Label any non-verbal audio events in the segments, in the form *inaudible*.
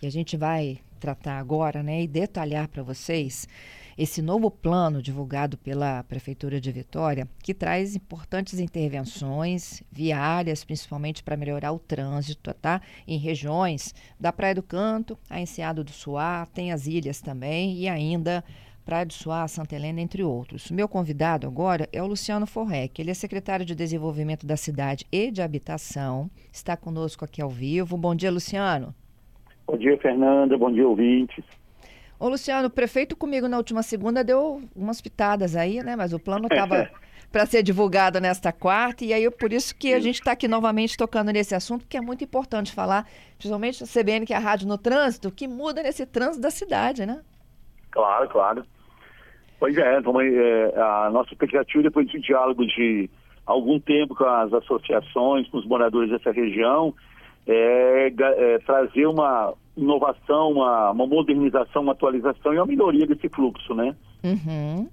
E a gente vai tratar agora né, e detalhar para vocês esse novo plano divulgado pela Prefeitura de Vitória, que traz importantes intervenções viárias, principalmente para melhorar o trânsito, tá? Em regiões da Praia do Canto, a Enseado do Suá, tem as ilhas também e ainda Praia do Suá, Santa Helena, entre outros. Meu convidado agora é o Luciano Forrec. Ele é secretário de Desenvolvimento da Cidade e de Habitação. Está conosco aqui ao vivo. Bom dia, Luciano. Bom dia, Fernanda. Bom dia, ouvintes. Ô, Luciano, o prefeito comigo na última segunda deu umas pitadas aí, né? Mas o plano estava *laughs* para ser divulgado nesta quarta, e aí por isso que a gente está aqui novamente tocando nesse assunto, que é muito importante falar, principalmente a CBN, que é a rádio no trânsito, que muda nesse trânsito da cidade, né? Claro, claro. Pois é, então, é a nossa expectativa depois de diálogo de algum tempo com as associações, com os moradores dessa região, é, é, trazer uma inovação, uma, uma, modernização, uma atualização e uma melhoria desse fluxo, né? Uhum.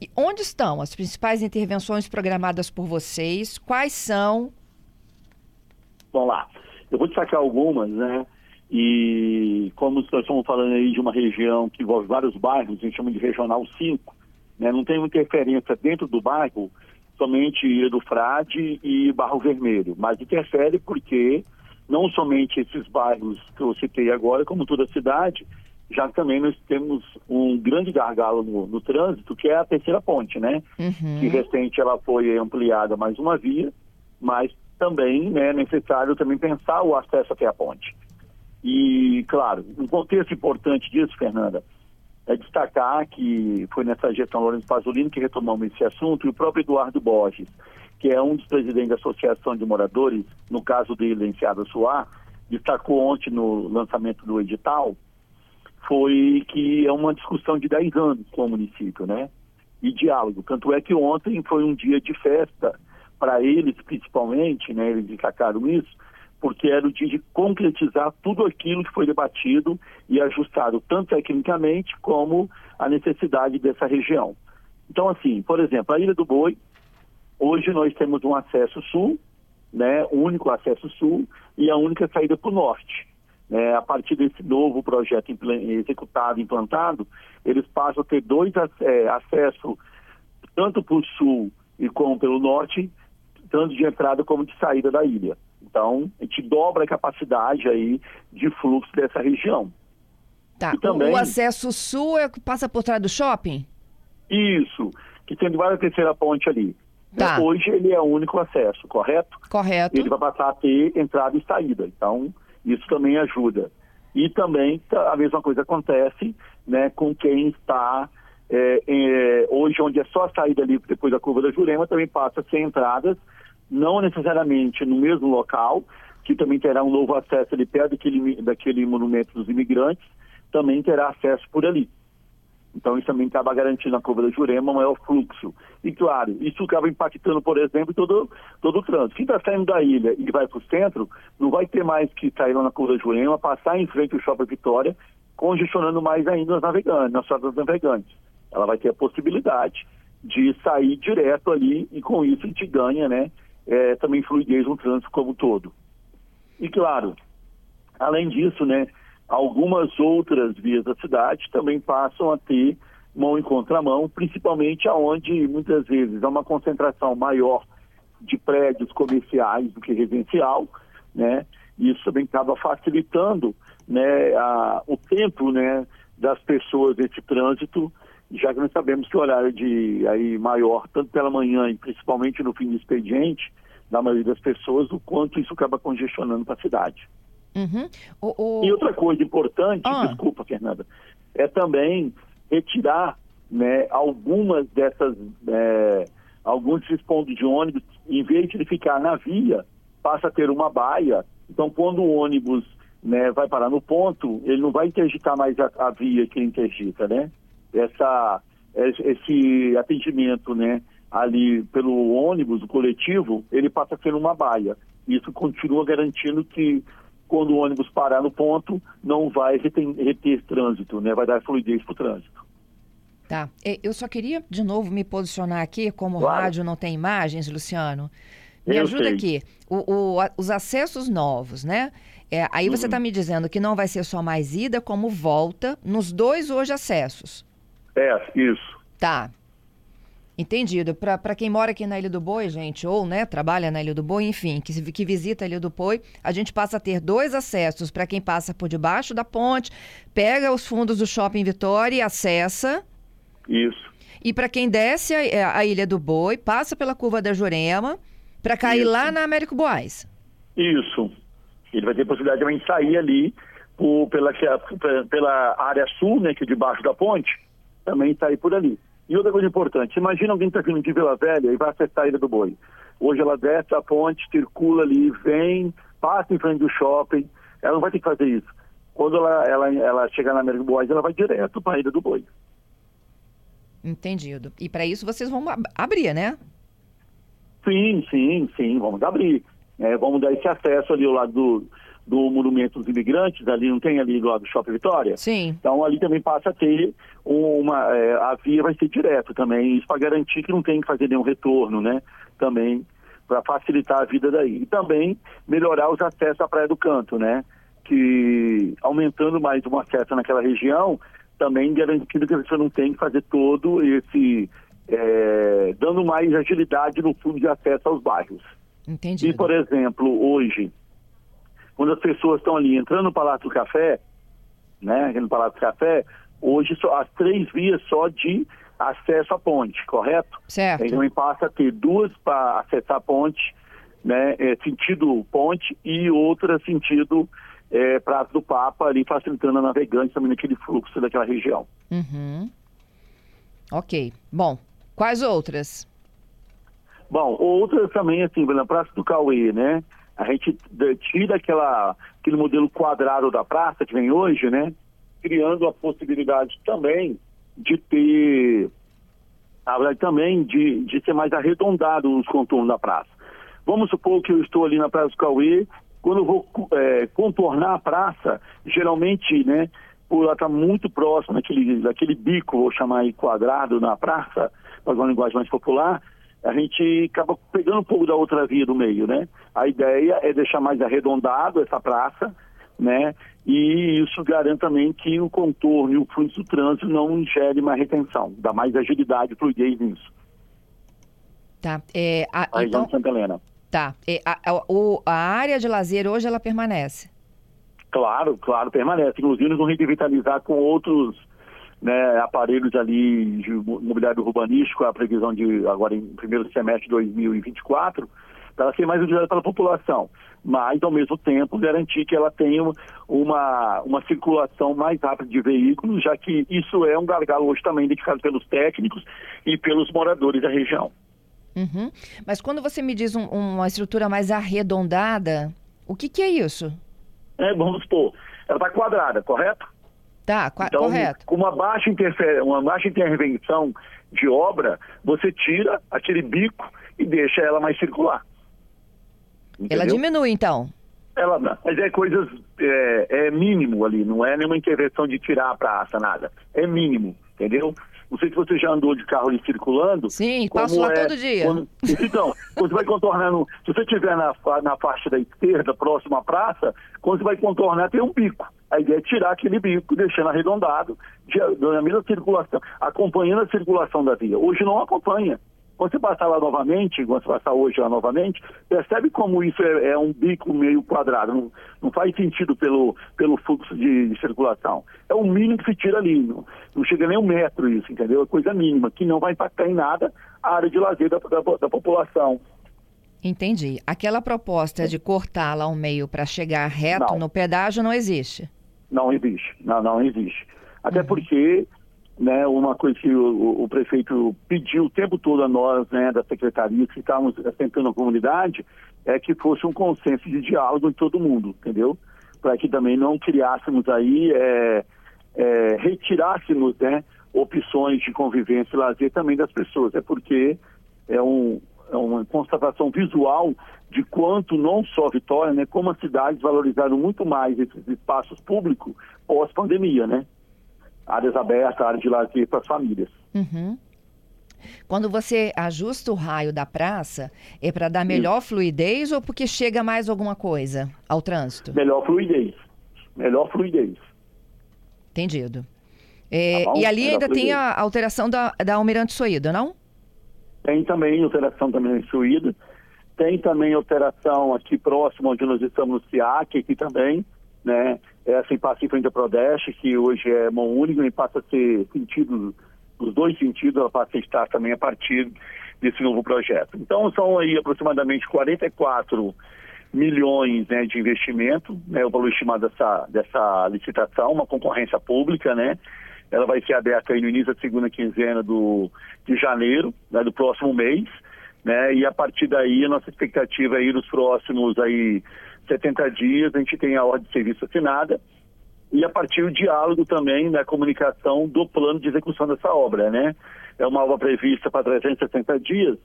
E onde estão as principais intervenções programadas por vocês? Quais são? Vamos lá. Eu vou destacar algumas, né? E como nós estamos falando aí de uma região que envolve vários bairros, a gente chama de Regional 5, né? não tem uma interferência dentro do bairro, somente Ilha do Frade e Barro Vermelho, mas interfere porque não somente esses bairros que eu citei agora, como toda a cidade, já também nós temos um grande gargalo no, no trânsito, que é a terceira ponte, né? Uhum. Que recente ela foi ampliada mais uma via, mas também né, é necessário também pensar o acesso até a ponte. E, claro, um contexto importante disso, Fernanda, é destacar que foi nessa gestão Lourenço Pasolini que retomamos esse assunto e o próprio Eduardo Borges, que é um dos presidentes da Associação de Moradores, no caso dele, em Seada Soar, destacou ontem no lançamento do edital, foi que é uma discussão de 10 anos com o município, né? E diálogo. Tanto é que ontem foi um dia de festa para eles, principalmente, né? Eles destacaram isso, porque era o dia de concretizar tudo aquilo que foi debatido e ajustado, tanto tecnicamente como a necessidade dessa região. Então, assim, por exemplo, a Ilha do Boi, hoje nós temos um acesso sul, né, único acesso sul e a única saída para o norte. É, a partir desse novo projeto executado, implantado, eles passam a ter dois é, acessos, tanto para o sul e como pelo norte, tanto de entrada como de saída da ilha. Então, a gente dobra a capacidade aí de fluxo dessa região. Tá. Também... O acesso sul é, passa por trás do shopping? Isso, que tem várias terceira ponte ali. Tá. Hoje ele é o único acesso, correto? Correto. Ele vai passar a ter entrada e saída. Então, isso também ajuda. E também tá, a mesma coisa acontece né, com quem está é, é, hoje, onde é só a saída ali depois da curva da Jurema, também passa a ser entradas não necessariamente no mesmo local, que também terá um novo acesso ali perto daquele, daquele monumento dos imigrantes, também terá acesso por ali. Então isso também acaba garantindo a curva da Jurema maior fluxo. E claro, isso acaba impactando, por exemplo, todo, todo o trânsito. Quem está saindo da ilha e vai para o centro, não vai ter mais que sair lá na curva da Jurema, passar em frente ao Shopping Vitória, congestionando mais ainda os navegantes, nas rodas navegantes. Ela vai ter a possibilidade de sair direto ali e com isso a gente ganha, né? é, também fluidez no trânsito como um todo. E claro, além disso, né, algumas outras vias da cidade também passam a ter mão em contramão, principalmente aonde muitas vezes há uma concentração maior de prédios comerciais do que residencial, né? Isso também acaba facilitando, né, a, o tempo, né, das pessoas nesse trânsito, já que nós sabemos que o horário de aí maior, tanto pela manhã e principalmente no fim do expediente, da maioria das pessoas, o quanto isso acaba congestionando para a cidade. Uhum. O, o... E outra coisa importante, ah. desculpa, Fernanda, é também retirar né, algumas dessas, é, alguns desses pontos de ônibus, em vez de ele ficar na via, passa a ter uma baia. Então, quando o ônibus né, vai parar no ponto, ele não vai interditar mais a, a via que interdita, né? Essa, esse atendimento, né? ali pelo ônibus, o coletivo, ele passa a ser uma baia. Isso continua garantindo que quando o ônibus parar no ponto, não vai reter, reter trânsito, né? vai dar fluidez para o trânsito. Tá. Eu só queria, de novo, me posicionar aqui, como claro. rádio não tem imagens, Luciano. Me Eu ajuda sei. aqui. O, o, os acessos novos, né? É, aí você está me dizendo que não vai ser só mais ida, como volta nos dois hoje acessos. É, isso. Tá. Entendido. Para quem mora aqui na Ilha do Boi, gente, ou né, trabalha na Ilha do Boi, enfim, que, que visita a Ilha do Boi, a gente passa a ter dois acessos para quem passa por debaixo da ponte, pega os fundos do Shopping Vitória e acessa. Isso. E para quem desce a, a, Ilha do Boi, passa pela curva da Jurema para cair Isso. lá na Américo Boás. Isso. Ele vai ter possibilidade de sair ali por, pela, pela área sul, né, que é debaixo da ponte, também sair por ali. E outra coisa importante, imagina alguém que está vindo de Vila Velha e vai acessar a Ilha do Boi. Hoje ela desce a ponte, circula ali, vem, passa em frente do shopping, ela não vai ter que fazer isso. Quando ela, ela, ela chegar na América Boas, ela vai direto para a Ilha do Boi. Entendido. E para isso vocês vão abrir, né? Sim, sim, sim, vamos abrir. É, vamos dar esse acesso ali ao lado do, do Monumento dos Imigrantes, ali não tem ali do lado do Shopping Vitória? Sim. Então ali também passa a ter uma. É, a via vai ser direto também, isso para garantir que não tem que fazer nenhum retorno, né? Também para facilitar a vida daí. E também melhorar os acessos à Praia do Canto, né? Que aumentando mais o acesso naquela região, também garantindo que a pessoa não tem que fazer todo esse. É, dando mais agilidade no fundo de acesso aos bairros. Entendi. E, por exemplo, hoje, quando as pessoas estão ali entrando no Palácio do Café, né, no Palácio do Café, hoje só, as três vias só de acesso à ponte, correto? Certo. Então passa a ter duas para acessar a ponte, né, é, sentido ponte e outra sentido é, Praça do Papa, ali facilitando a navegante também naquele fluxo daquela região. Uhum. Ok. Bom, quais outras? Bom, outras também, assim, na Praça do Cauê, né? A gente tira aquela, aquele modelo quadrado da praça que vem hoje, né? Criando a possibilidade também de ter, também de, de ser mais arredondado nos contornos da praça. Vamos supor que eu estou ali na Praça do Cauê, quando eu vou é, contornar a praça, geralmente, né, por ela estar tá muito próxima daquele, daquele bico, vou chamar aí quadrado na praça, para uma linguagem mais popular, a gente acaba pegando um pouco da outra via do meio, né? A ideia é deixar mais arredondado essa praça, né? E isso garante também que o contorno e o fluxo do trânsito não gere mais retenção, dá mais agilidade e fluidez nisso. Tá. É, a, a então, Santa Helena. Tá. É, a, a, a, área de lazer hoje ela permanece? Claro, claro, permanece. Inclusive, nós vamos revitalizar com outros né, aparelhos ali de mobiliário urbanístico, a previsão de agora em primeiro semestre de 2024, para ela ser mais utilizada pela população, mas ao mesmo tempo garantir que ela tenha uma, uma circulação mais rápida de veículos, já que isso é um gargalo hoje também identificado pelos técnicos e pelos moradores da região. Uhum. Mas quando você me diz um, uma estrutura mais arredondada, o que, que é isso? É, vamos supor, ela está quadrada, correto? Tá, então, correto. Com uma baixa, interfer... uma baixa intervenção de obra, você tira aquele bico e deixa ela mais circular. Entendeu? Ela diminui, então? Ela, mas é coisas, é, é, mínimo ali, não é nenhuma intervenção de tirar a praça, nada. É mínimo, entendeu? Não sei se você já andou de carro ali circulando. Sim, passo lá é, todo dia. Quando, então, quando você vai contornando, se você estiver na, na faixa da esquerda, próximo à praça, quando você vai contornar, tem um bico. A ideia é tirar aquele bico, deixando arredondado, na mesma circulação, acompanhando a circulação da via. Hoje não acompanha. Quando você passar lá novamente, quando você passar hoje lá novamente, percebe como isso é, é um bico meio quadrado. Não, não, faz sentido pelo, pelo fluxo de, de, circulação. É o mínimo que se tira ali. Não, não chega nem um metro isso, entendeu? É coisa mínima, que não vai impactar em nada a área de lazer da, da, da população. Entendi. Aquela proposta de cortá-la ao meio para chegar reto não. no pedágio não existe? Não existe, não, não existe. Até uhum. porque, né, uma coisa que o, o, prefeito pediu o tempo todo a nós, né, da secretaria, que estávamos tentando a comunidade, é que fosse um consenso de diálogo em todo mundo, entendeu? Para que também não criássemos aí, é, é, retirássemos, né, opções de convivência e lazer também das pessoas. É porque é, um, uma constatação visual de quanto não só Vitória, né, como as cidades valorizaram muito mais esses espaços públicos pós-pandemia, né? Áreas abertas, áreas de lazer para as famílias. Uhum. Quando você ajusta o raio da praça, é para dar melhor Isso. fluidez ou porque chega mais alguma coisa ao trânsito? Melhor fluidez. Melhor fluidez. Entendido. É, tá e ali ainda fluidez. tem a alteração da, da Almirante Soída, não? Tem também alteração da Almirante Soída. Tem também alteração aqui próximo, onde nós estamos no SIAC, aqui também, né? Essa em Passo em frente ao Prodeste, que hoje é mão única e passa a ser sentido nos dois sentidos, ela passa a estar também a partir desse novo projeto. Então, são aí aproximadamente 44 milhões né, de investimento, né, o valor estimado dessa, dessa licitação, uma concorrência pública, né? Ela vai ser aberta aí no início da segunda quinzena do, de janeiro, né, do próximo mês, né? E a partir daí, a nossa expectativa aí nos próximos aí 70 dias, a gente tem a ordem de serviço assinada, e a partir do diálogo também da comunicação do plano de execução dessa obra, né? É uma obra prevista para 360 dias,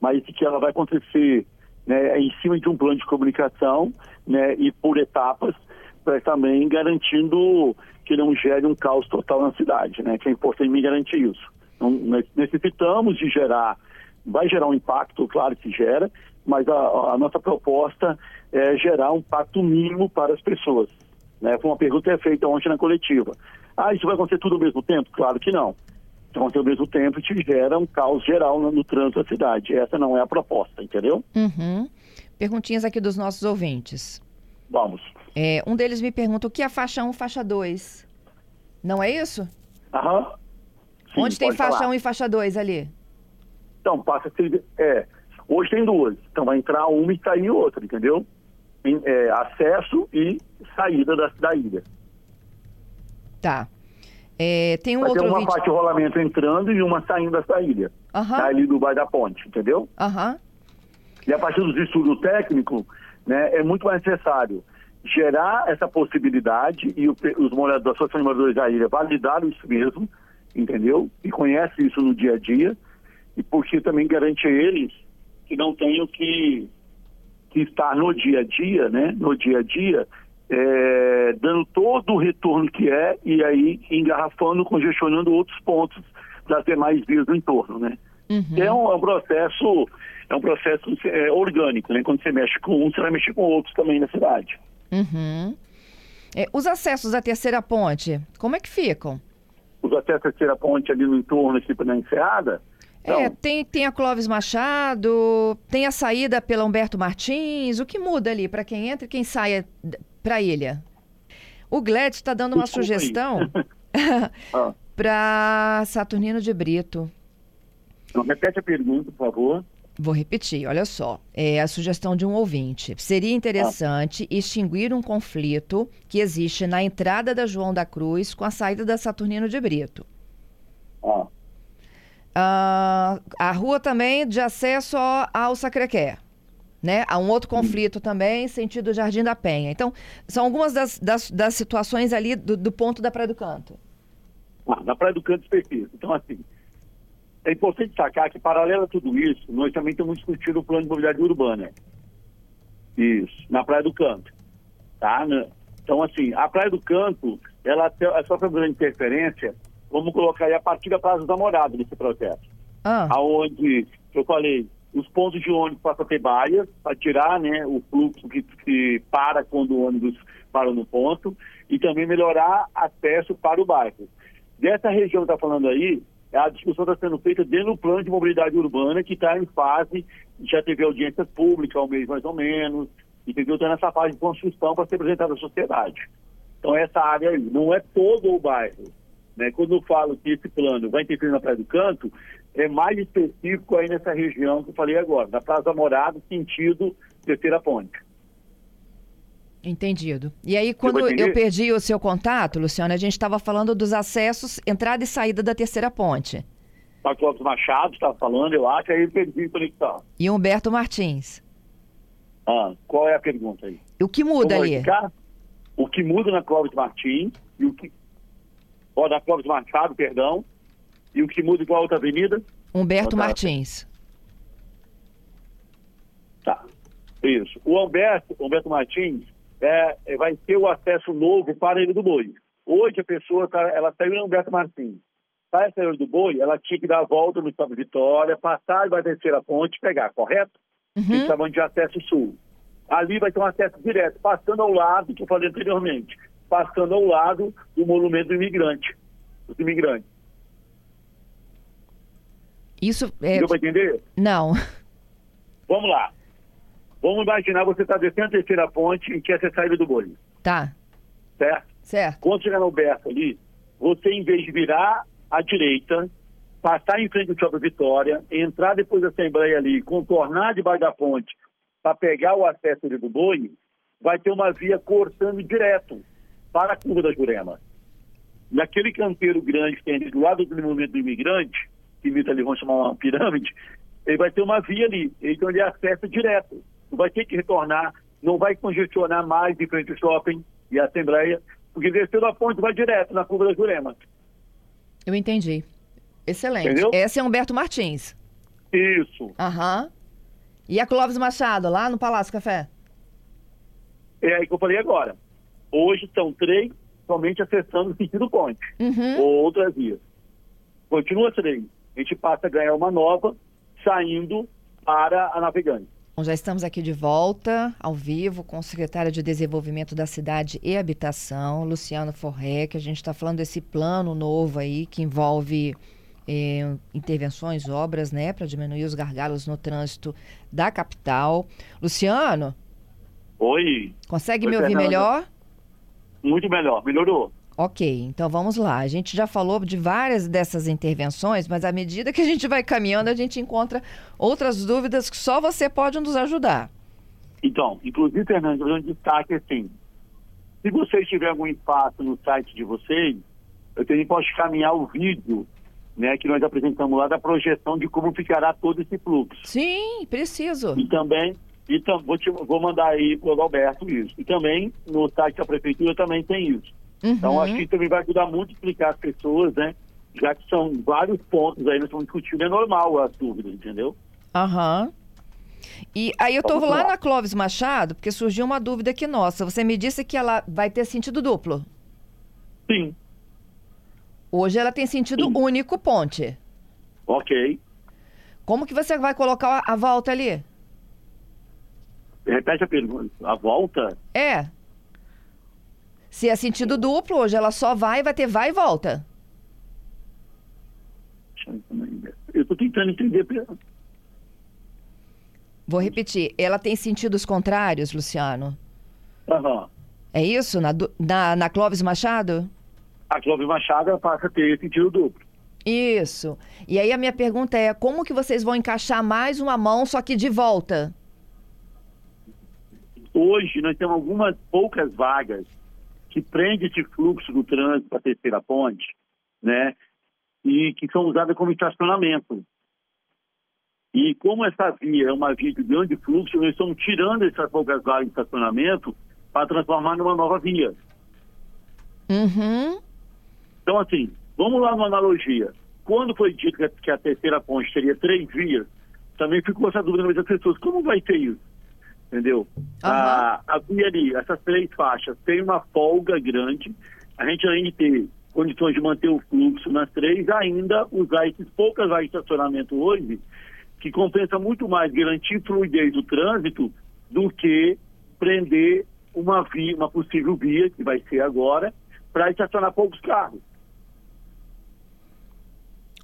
mas que ela vai acontecer né, em cima de um plano de comunicação né, e por etapas, para também garantindo que não gere um caos total na cidade, né? Que é importante me garantir isso. Necessitamos de gerar, vai gerar um impacto, claro que gera, mas a, a nossa proposta é gerar um impacto mínimo para as pessoas. Né? Foi uma pergunta é feita ontem na coletiva. Ah, isso vai acontecer tudo ao mesmo tempo? Claro que não. Então, ao mesmo tempo, te gera um caos geral no, no trânsito da cidade. Essa não é a proposta, entendeu? Uhum. Perguntinhas aqui dos nossos ouvintes. Vamos. É, um deles me pergunta o que é faixa 1 faixa 2. Não é isso? Aham. Sim, Onde tem faixa falar. 1 e faixa 2 ali? Então, passa a ser. É, hoje tem duas. Então vai entrar uma e sair outra, entendeu? Em, é, acesso e saída da, da ilha. Tá. É, tem um Vai outro ter uma vídeo... parte de rolamento entrando e uma saindo dessa ilha. Uhum. Ali do Bairro da Ponte, entendeu? Aham. Uhum. E a partir dos estudos técnicos, né, é muito mais necessário gerar essa possibilidade e o, os moradores, a Associação de Moradores da Ilha validaram isso mesmo, entendeu? E conhece isso no dia a dia, e porque também garante a eles que não tenham que, que estar no dia a dia, né? No dia a dia, é, dando todo o retorno que é e aí engarrafando, congestionando outros pontos das demais vias do entorno, né? Uhum. É, um, é um processo é um processo é, orgânico, né? Quando você mexe com um, você vai mexer com outros também na cidade. Uhum. É, os acessos à terceira ponte, como é que ficam? Os acessos à terceira ponte ali no entorno, tipo na enseada? É, então... tem, tem a Clóvis Machado, tem a saída pela Humberto Martins. O que muda ali para quem entra e quem sai para a ilha? O Gled está dando uma sugestão *laughs* ah. *laughs* para Saturnino de Brito. Então, repete a pergunta, por favor. Vou repetir, olha só. É a sugestão de um ouvinte. Seria interessante ah. extinguir um conflito que existe na entrada da João da Cruz com a saída da Saturnino de Brito. Ah. Ah, a rua também de acesso ao Sacrequé. Né? Há um outro conflito também, sentido Jardim da Penha. Então, são algumas das, das, das situações ali do, do, ponto da Praia do Canto. Ah, na Praia do Canto específico. Então, assim, é importante destacar que, paralelo a tudo isso, nós também estamos discutindo o plano de mobilidade urbana. Isso, na Praia do Canto. Tá? Então, assim, a Praia do Canto, ela, ela sofre uma interferência, vamos colocar aí a partir da Praça da Morada nesse processo. Ah. Aonde, eu falei, os pontos de ônibus passam a ter baias, para tirar né, o fluxo que, que para quando o ônibus para no ponto, e também melhorar acesso para o bairro. Dessa região que está falando aí, a discussão está sendo feita dentro do plano de mobilidade urbana, que está em fase, já teve audiência pública ao mês mais ou menos, entendeu? Está nessa fase de construção para ser apresentada à sociedade. Então, essa área aí, não é todo o bairro. Né? Quando eu falo que esse plano vai interferir na Praia do Canto, é mais específico aí nessa região que eu falei agora, da Praça Morada, sentido Terceira Ponte. Entendido. E aí, quando eu perdi o seu contato, Luciano, a gente estava falando dos acessos, entrada e saída da terceira ponte. Clóvis Machado estava falando, eu acho, aí eu perdi a conexão. E Humberto Martins. Ah, qual é a pergunta aí? O que muda Vamos ali? O que muda na Clóvis Martins e o que. Ó, na Clóvis Machado, perdão. E o que muda em qual outra avenida? Humberto Martins. Tá. Isso. O Humberto, Humberto Martins, é, vai ter o acesso novo para ele do Boi. Hoje a pessoa tá, ela saiu em Humberto Martins. Para a saída do boi, ela tinha que dar a volta no Estado Vitória, passar e vai descer a ponte e pegar, correto? Uhum. chamando de acesso sul. Ali vai ter um acesso direto, passando ao lado, que eu falei anteriormente, passando ao lado do monumento do imigrante, dos imigrantes. Isso é. Deu para entender? Não. Vamos lá. Vamos imaginar você está descendo a terceira ponte e quer ser saída do boi, Tá. certo? Certo. Quando chegar no berço ali, você, em vez de virar à direita, passar em frente ao Shopping Vitória, entrar depois da Assembleia ali, contornar debaixo da ponte para pegar o acesso ali do boi, vai ter uma via cortando direto para a curva da Jurema. Naquele canteiro grande que tem ali do lado do monumento do imigrante, que imita ali, vamos chamar uma pirâmide, ele vai ter uma via ali, então ele acessa direto. Vai ter que retornar, não vai congestionar mais de frente ao shopping e a Assembleia, porque desceu da ponte vai direto na curva da Jurema. Eu entendi. Excelente. Entendeu? Esse é Humberto Martins. Isso. Aham. E a Clóvis Machado, lá no Palácio Café? É aí que eu falei agora. Hoje são três somente acessando o sentido ponte. Uhum. Outras vias. Continua três. A gente passa a ganhar uma nova saindo para a navegante. Bom, já estamos aqui de volta, ao vivo, com o secretário de Desenvolvimento da Cidade e Habitação, Luciano Forré, que a gente está falando desse plano novo aí, que envolve eh, intervenções, obras, né, para diminuir os gargalos no trânsito da capital. Luciano, Oi. consegue Oi, me ouvir Fernanda. melhor? Muito melhor. Melhorou. Ok, então vamos lá. A gente já falou de várias dessas intervenções, mas à medida que a gente vai caminhando, a gente encontra outras dúvidas que só você pode nos ajudar. Então, inclusive, Fernando, eu um destaque assim. Se vocês tiverem algum espaço no site de vocês, eu também posso caminhar o vídeo né, que nós apresentamos lá da projeção de como ficará todo esse fluxo. Sim, preciso. E também, e tam, vou, te, vou mandar aí para o Alberto isso. E também no site da prefeitura também tem isso. Então Uhum. acho que também vai ajudar muito a explicar às pessoas, né? Já que são vários pontos aí, nós estamos discutindo, é normal as dúvidas, entendeu? Aham. E aí eu lá lá. na Clóvis Machado, porque surgiu uma dúvida aqui nossa. Você me disse que ela vai ter sentido duplo. Sim, Hoje ela tem sentido Sim. único ponte. ok. Como que você vai colocar a volta ali? Repete a pergunta. A volta? É. Se é sentido duplo, hoje ela só vai, vai ter vai e volta. Eu estou tentando entender. Vou repetir. Ela tem sentidos contrários, Luciano? Aham. É isso? Na, na, na Clóvis Machado? A Clóvis Machado passa a ter sentido duplo. Isso. E aí a minha pergunta é: como que vocês vão encaixar mais uma mão, só que de volta? Hoje nós temos algumas poucas vagas que prendem esse fluxo do trânsito para a terceira ponte, né? E que são usadas como estacionamento. E como essa via é uma via de grande fluxo, nós estamos tirando essas poucas vagas de estacionamento para transformar numa nova via. Uhum. Então, assim, vamos lá numa analogia. Quando foi dito que a- terceira ponte teria três vias, também ficou essa dúvida na mente das pessoas. Como vai ter isso? Entendeu? A, a via ali, essas três faixas, tem uma folga grande. A gente, além de ter condições de manter o fluxo nas três, ainda usar esses poucas vagas de estacionamento hoje, que compensa muito mais garantir fluidez do trânsito do que prender uma via, uma possível via, que vai ser agora, para estacionar poucos carros.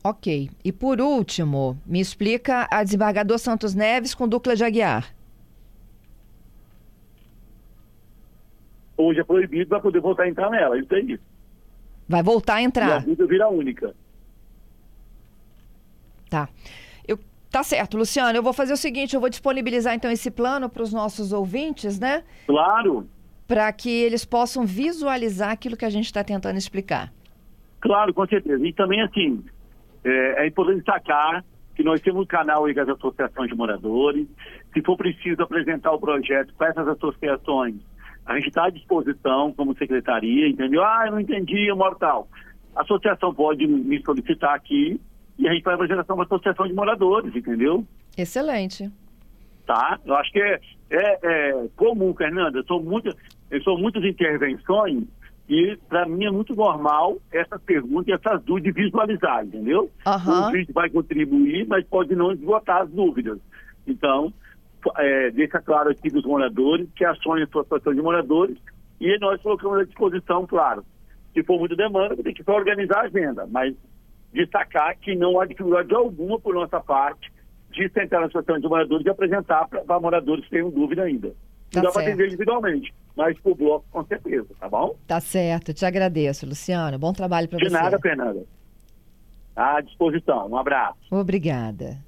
Ok. E por último, me explica a desembargador Santos Neves com dupla de Aguiar. Hoje é proibido para poder voltar a entrar nela, isso aí. Vai voltar a E a entrar. vida vira única. Tá. Eu, tá certo, Luciano. Eu vou fazer o seguinte: eu vou disponibilizar então esse plano para os nossos ouvintes, né? Claro, Para que eles possam visualizar aquilo que a gente está tentando explicar. claro, com certeza. E também, assim, é, é importante destacar que nós temos um canal aí com as associações de moradores. Se for preciso apresentar o projeto para essas associações, a gente está à disposição como secretaria, entendeu? Ah, eu não entendi, eu moro tal. A associação pode me solicitar aqui e a gente faz a apresentação para a associação de moradores, entendeu? Excelente. tá? Eu acho que é, é, é comum, Fernanda. São muitas, são muitas intervenções E, para mim, é muito normal essa pergunta e essas dúvidas visualizar, entendeu? Uhum. O vídeo vai contribuir, mas pode não esgotar as dúvidas. Então, é, deixa claro aqui dos moradores que ações sua situação de moradores e nós colocamos à disposição, claro. Se for muita demanda, tem que organizar a agenda, mas destacar que não há dificuldade alguma por nossa parte de sentar na situação de moradores e apresentar para moradores que tenham dúvida ainda. Tá Não dá para atender individualmente, mas por bloco com certeza, tá bom? Tá certo. Te agradeço, Luciano. Bom trabalho para De você. nada, Fernanda. À disposição. Um abraço. Obrigada.